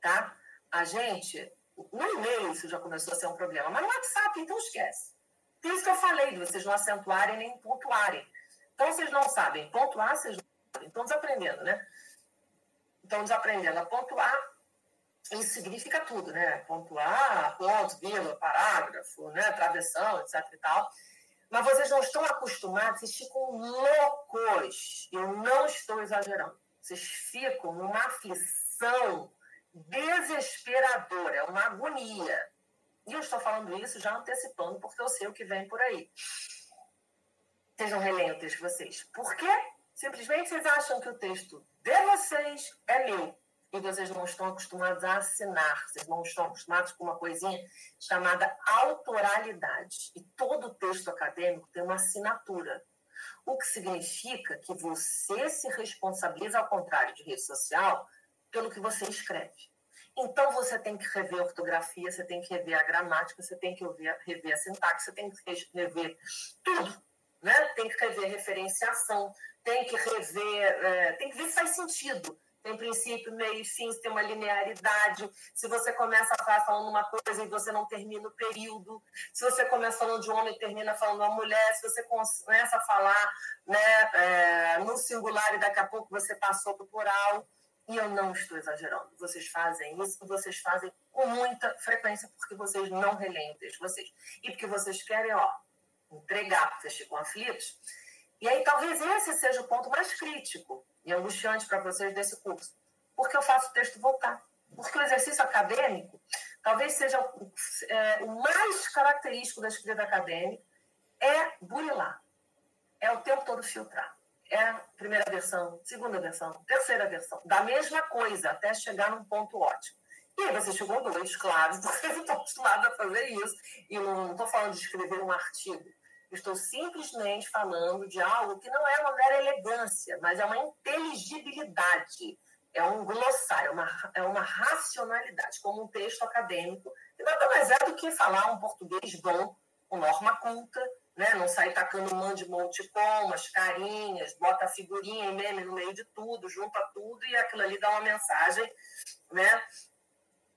Tá? A gente. No e-mail isso já começou a ser um problema, mas no WhatsApp, então esquece. Por isso que eu falei de vocês não acentuarem nem pontuarem. Então, vocês não sabem pontuar, vocês não sabem. Estão desaprendendo, né? Estão desaprendendo a pontuar. Isso significa tudo, né? Pontuar, ponto, vírgula, parágrafo, né? travessão, etc e tal. Mas vocês não estão acostumados, vocês ficam loucos. Eu não estou exagerando. Vocês ficam numa aflição desesperadora, uma agonia. E eu estou falando isso já antecipando, porque eu sei o que vem por aí. Sejam relentos vocês. Por quê? Simplesmente vocês acham que o texto de vocês é meu. E vocês não estão acostumados a assinar, vocês não estão acostumados com uma coisinha chamada autoralidade. E todo texto acadêmico tem uma assinatura. O que significa que você se responsabiliza, ao contrário de rede social, pelo que você escreve. Então você tem que rever a ortografia, você tem que rever a gramática, você tem que rever a sintaxe, você tem que rever tudo, né? Tem que rever a referenciação, tem que rever, é, tem que ver se faz sentido. Tem princípio, meio e fim, tem uma linearidade. Se você começa a falando uma coisa e você não termina o período, se você começa falando de homem e termina falando uma mulher, se você começa a falar né, é, no singular e daqui a pouco você passou para o plural e eu não estou exagerando. Vocês fazem isso, vocês fazem com muita frequência, porque vocês não releem o texto de vocês. E porque vocês querem, ó, entregar, vocês ficam aflitos. E aí talvez esse seja o ponto mais crítico e angustiante para vocês desse curso. Porque eu faço o texto voltar. Porque o exercício acadêmico talvez seja o, é, o mais característico da escrita acadêmica é burilar. É o tempo todo filtrar é primeira versão, segunda versão, terceira versão, da mesma coisa, até chegar num ponto ótimo. E aí você chegou dois, claro, porque eu estou acostumado a fazer isso. E não estou falando de escrever um artigo. Estou simplesmente falando de algo que não é uma mera elegância, mas é uma inteligibilidade. é um glossário, é uma, é uma racionalidade, como um texto acadêmico, que nada mais é do que falar um português bom, com norma culta, né? não sair tacando man de com, umas carinhas, bota a figurinha e meme no meio de tudo, junta tudo e aquilo ali dá uma mensagem né?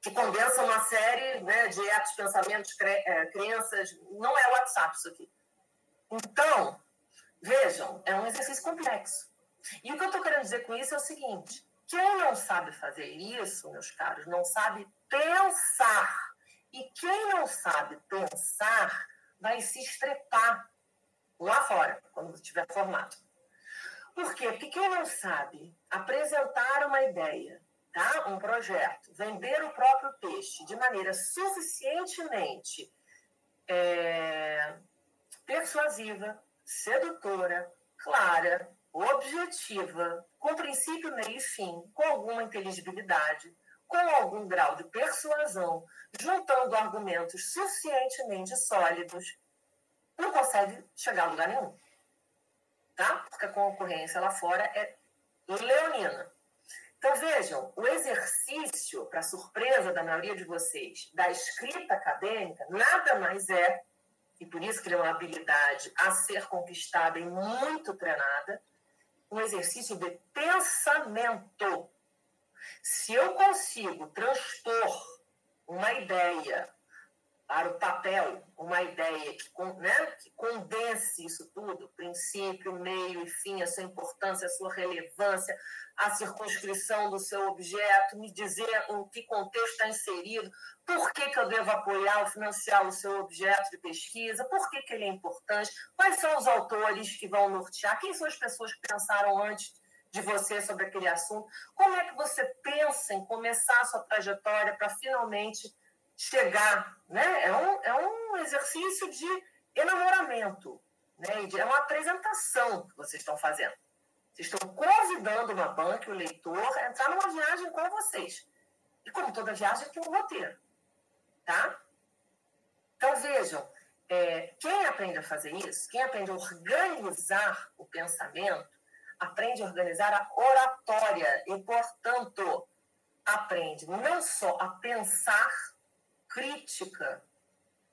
que condensa uma série né, de atos, pensamentos, cre é, crenças. Não é WhatsApp isso aqui. Então, vejam, é um exercício complexo. E o que eu estou querendo dizer com isso é o seguinte: quem não sabe fazer isso, meus caros, não sabe pensar. E quem não sabe pensar vai se estrepar lá fora, quando estiver formado. Por quê? Porque quem não sabe apresentar uma ideia, tá? um projeto, vender o próprio peixe de maneira suficientemente é, persuasiva, sedutora, clara, objetiva, com princípio, meio e fim, com alguma inteligibilidade, com algum grau de persuasão, juntando argumentos suficientemente sólidos, não consegue chegar a lugar nenhum. Tá? Porque a concorrência lá fora é leonina. Então vejam, o exercício, para surpresa da maioria de vocês, da escrita acadêmica, nada mais é, e por isso que ele é uma habilidade a ser conquistada e muito treinada, um exercício de pensamento. Se eu consigo transpor uma ideia para o papel, uma ideia que, né, que condense isso tudo, princípio, meio e fim, a sua importância, a sua relevância, a circunscrição do seu objeto, me dizer em que contexto está inserido, por que, que eu devo apoiar ou financiar o seu objeto de pesquisa, por que, que ele é importante, quais são os autores que vão nortear, quem são as pessoas que pensaram antes de você sobre aquele assunto, como é que você pensa em começar a sua trajetória para finalmente chegar, né? É um, é um exercício de enamoramento, né? É uma apresentação que vocês estão fazendo. Vocês estão convidando uma banca o leitor a entrar numa viagem com vocês. E como toda viagem tem um roteiro, tá? Então vejam, é, quem aprende a fazer isso, quem aprende a organizar o pensamento, aprende a organizar a oratória e, portanto, aprende não só a pensar crítica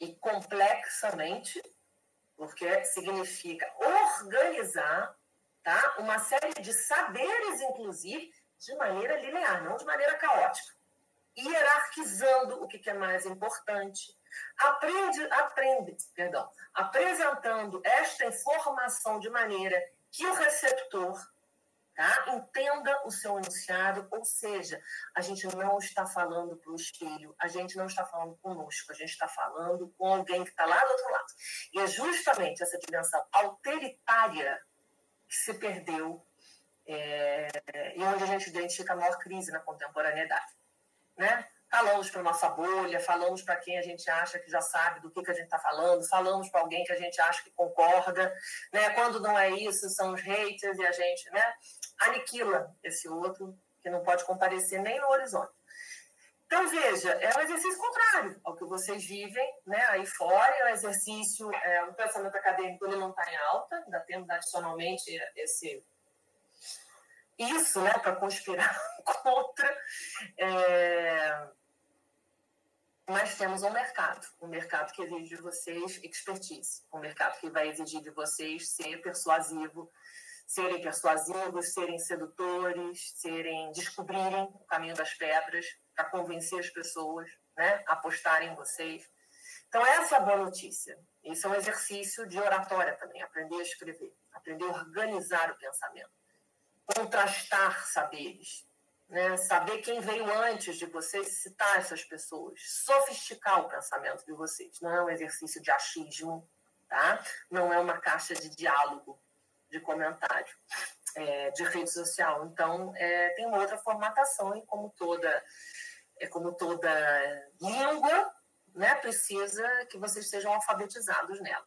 e complexamente, porque significa organizar tá? uma série de saberes, inclusive, de maneira linear, não de maneira caótica. Hierarquizando o que é mais importante. Aprende, aprende, perdão, apresentando esta informação de maneira que o receptor tá, entenda o seu enunciado, ou seja, a gente não está falando para o espelho, a gente não está falando conosco, a gente está falando com alguém que está lá do outro lado. E é justamente essa dimensão autoritária que se perdeu é, e onde a gente identifica a maior crise na contemporaneidade. Né? Falamos para nossa bolha, falamos para quem a gente acha que já sabe do que, que a gente está falando, falamos para alguém que a gente acha que concorda. Né? Quando não é isso, são os haters e a gente né, aniquila esse outro que não pode comparecer nem no horizonte. Então, veja, é um exercício contrário ao que vocês vivem né, aí fora, é um exercício, é, o pensamento acadêmico ele não está em alta, ainda temos adicionalmente esse isso né, para conspirar contra. É, mas temos um mercado, um mercado que exige de vocês expertise, um mercado que vai exigir de vocês ser persuasivo, serem persuasivos, serem sedutores, serem descobrirem o caminho das pedras para convencer as pessoas, né, a apostarem em vocês. Então essa é a boa notícia. Isso é um exercício de oratória também, aprender a escrever, aprender a organizar o pensamento, contrastar saberes, né? saber quem veio antes de vocês, citar essas pessoas, sofisticar o pensamento de vocês. Não é um exercício de achismo, tá? não é uma caixa de diálogo, de comentário, é, de rede social. Então, é, tem uma outra formatação e como toda, é, como toda língua, né, precisa que vocês sejam alfabetizados nela.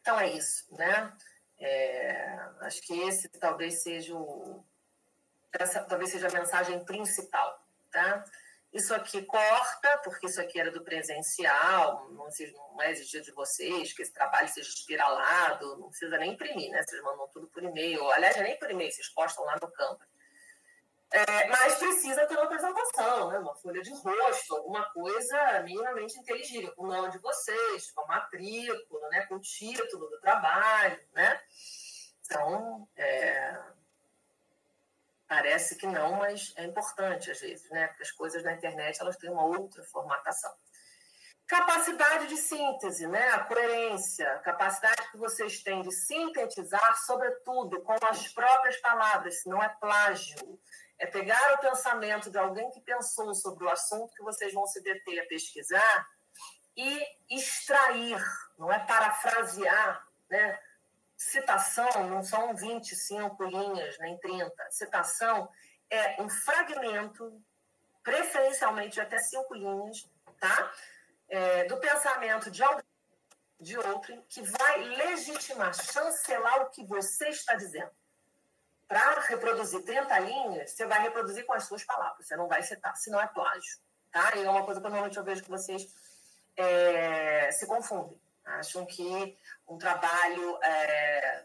Então, é isso, né? É, acho que esse talvez seja o, essa talvez seja a mensagem principal, tá? Isso aqui corta, porque isso aqui era do presencial, não, não é exigido de vocês que esse trabalho seja espiralado, não precisa nem imprimir, né? Vocês mandam tudo por e-mail. Aliás, nem por e-mail, vocês postam lá no campo. É, mas precisa ter uma apresentação, né? uma folha de rosto, alguma coisa minimamente inteligível, com o nome de vocês, com a matrícula, né? com o título do trabalho. Né? Então, é, parece que não, mas é importante às vezes, né? porque as coisas na internet elas têm uma outra formatação. Capacidade de síntese, né? a coerência, capacidade que vocês têm de sintetizar, sobretudo com as próprias palavras, se não é plágio é pegar o pensamento de alguém que pensou sobre o assunto que vocês vão se deter a pesquisar e extrair, não é parafrasear, né? Citação não são 25 linhas, nem 30. Citação é um fragmento, preferencialmente de até cinco linhas, tá? É, do pensamento de alguém, de outro, que vai legitimar, chancelar o que você está dizendo para reproduzir 30 linhas, você vai reproduzir com as suas palavras, você não vai citar, senão é plágio. Tá? E é uma coisa que normalmente eu vejo que vocês é, se confundem. Acham que um trabalho é,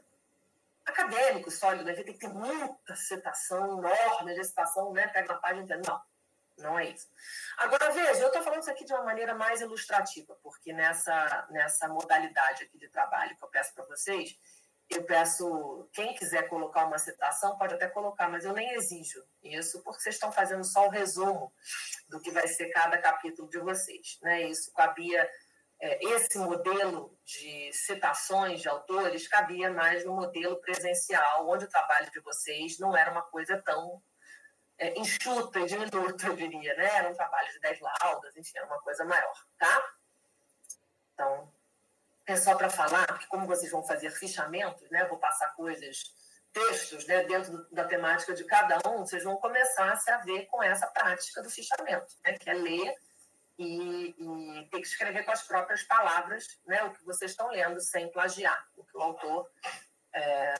acadêmico, sólido, tem que ter muita citação, enorme de citação, né? pega uma página inteira. Não, não é isso. Agora, veja, eu estou falando isso aqui de uma maneira mais ilustrativa, porque nessa, nessa modalidade aqui de trabalho que eu peço para vocês, eu peço, quem quiser colocar uma citação, pode até colocar, mas eu nem exijo isso, porque vocês estão fazendo só o resumo do que vai ser cada capítulo de vocês. Né? Isso cabia, é, esse modelo de citações de autores cabia mais no modelo presencial, onde o trabalho de vocês não era uma coisa tão é, enxuta e diminuta, eu diria, né? Era um trabalho de 10 laudas, enfim, era uma coisa maior, tá? Então, só para falar, porque como vocês vão fazer fichamentos, né, vou passar coisas, textos, né, dentro da temática de cada um, vocês vão começar a se haver com essa prática do fichamento, né, que é ler e, e ter que escrever com as próprias palavras, né, o que vocês estão lendo, sem plagiar, o que o autor é...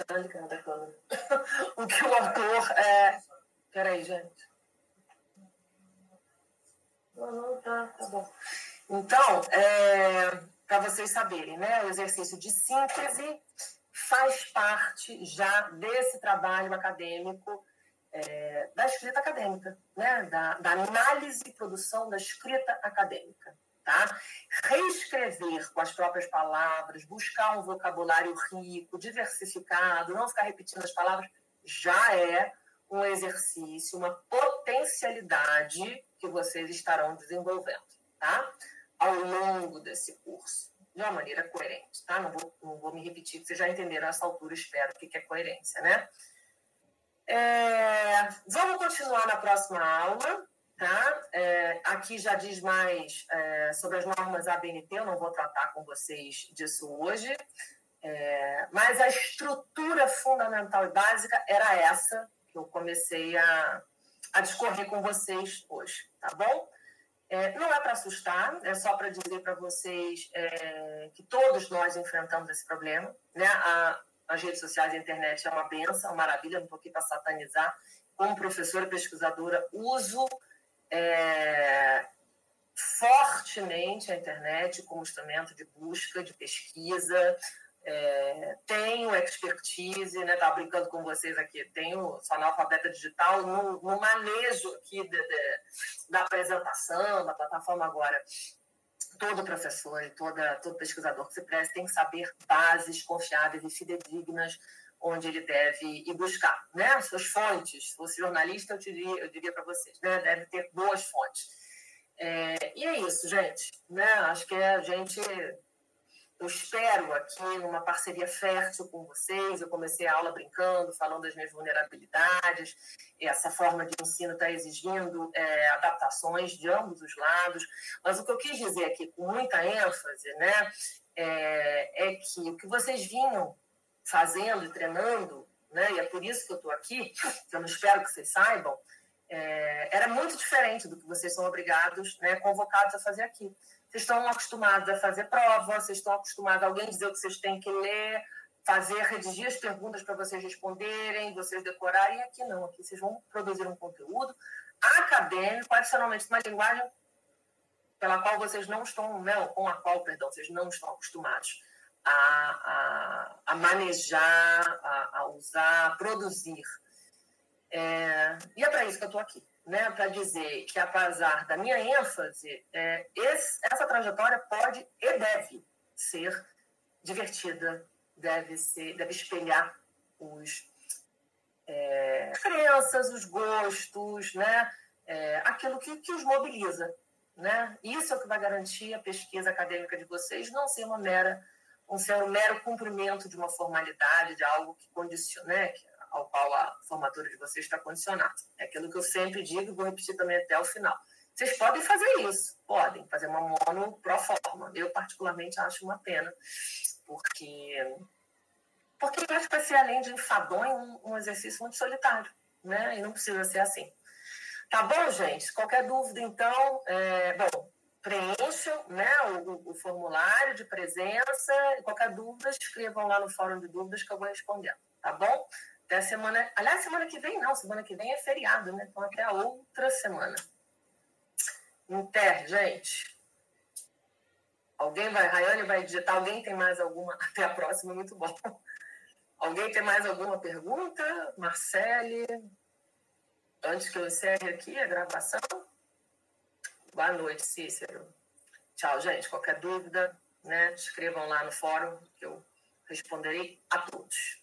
o que o autor é... Peraí, gente. Não, não, tá, tá bom. Então, é, para vocês saberem, né, o exercício de síntese faz parte já desse trabalho acadêmico é, da escrita acadêmica, né, da, da análise e produção da escrita acadêmica. Tá? Reescrever com as próprias palavras, buscar um vocabulário rico, diversificado, não ficar repetindo as palavras, já é um exercício, uma potencialidade que vocês estarão desenvolvendo. Tá? Ao longo desse curso, de uma maneira coerente, tá? Não vou, não vou me repetir, vocês já entenderam nessa altura, espero, o que é coerência, né? É, vamos continuar na próxima aula, tá? É, aqui já diz mais é, sobre as normas ABNT, eu não vou tratar com vocês disso hoje, é, mas a estrutura fundamental e básica era essa que eu comecei a, a discorrer com vocês hoje, tá bom? É, não é para assustar, é só para dizer para vocês é, que todos nós enfrentamos esse problema. Né? A, as redes sociais e a internet é uma benção, uma maravilha, não estou aqui para satanizar. Como professora e pesquisadora, uso é, fortemente a internet como instrumento de busca, de pesquisa, é, tenho expertise, né? Brincando com vocês aqui, tenho sou analfabeta digital no, no manejo aqui de, de, da apresentação, da plataforma agora. Todo professor e toda, todo pesquisador que se preste tem que saber bases confiáveis e fidedignas onde ele deve ir buscar, né? Suas fontes. Se fosse jornalista, eu diria, eu diria para vocês, né? Deve ter boas fontes. É, e é isso, gente. Né? Acho que a gente eu espero aqui numa parceria fértil com vocês. Eu comecei a aula brincando, falando das minhas vulnerabilidades. Essa forma de ensino está exigindo é, adaptações de ambos os lados. Mas o que eu quis dizer aqui com muita ênfase né, é, é que o que vocês vinham fazendo e treinando, né, e é por isso que eu estou aqui, que eu não espero que vocês saibam, é, era muito diferente do que vocês são obrigados, né, convocados a fazer aqui. Vocês estão acostumados a fazer prova, vocês estão acostumados a alguém dizer o que vocês têm que ler, fazer, redigir as perguntas para vocês responderem, vocês decorarem. Aqui não, aqui vocês vão produzir um conteúdo acadêmico, adicionalmente uma linguagem pela qual vocês não estão, não, com a qual, perdão, vocês não estão acostumados a, a, a manejar, a, a, usar, a produzir. É, e é para isso que eu estou aqui, né? para dizer que, apesar da minha ênfase, é, esse, essa trajetória pode e deve ser divertida, deve, ser, deve espelhar os, é, as crenças, os gostos, né? É, aquilo que, que os mobiliza. Né? Isso é o que vai garantir a pesquisa acadêmica de vocês não ser uma mera um ser um mero cumprimento de uma formalidade, de algo que condiciona, né? Ao qual a formatura de vocês está condicionada. É aquilo que eu sempre digo e vou repetir também até o final. Vocês podem fazer isso, podem fazer uma mono pro forma. Eu, particularmente, acho uma pena, porque, porque eu acho que vai ser, além de enfadonho, um, um exercício muito solitário, né? E não precisa ser assim. Tá bom, gente? Qualquer dúvida, então, é, bom, preencham né, o, o, formulário de presença. Qualquer dúvida, escrevam lá no fórum de dúvidas que eu vou respondendo, tá bom? Até a semana. Aliás, semana que vem não, semana que vem é feriado, né? Então até a outra semana. Inter, gente. Alguém vai, Rayane vai digitar, alguém tem mais alguma? Até a próxima, muito bom. Alguém tem mais alguma pergunta? Marcele? Antes que eu encerre aqui a gravação. Boa noite, Cícero. Tchau, gente. Qualquer dúvida, né? Escrevam lá no fórum que eu responderei a todos.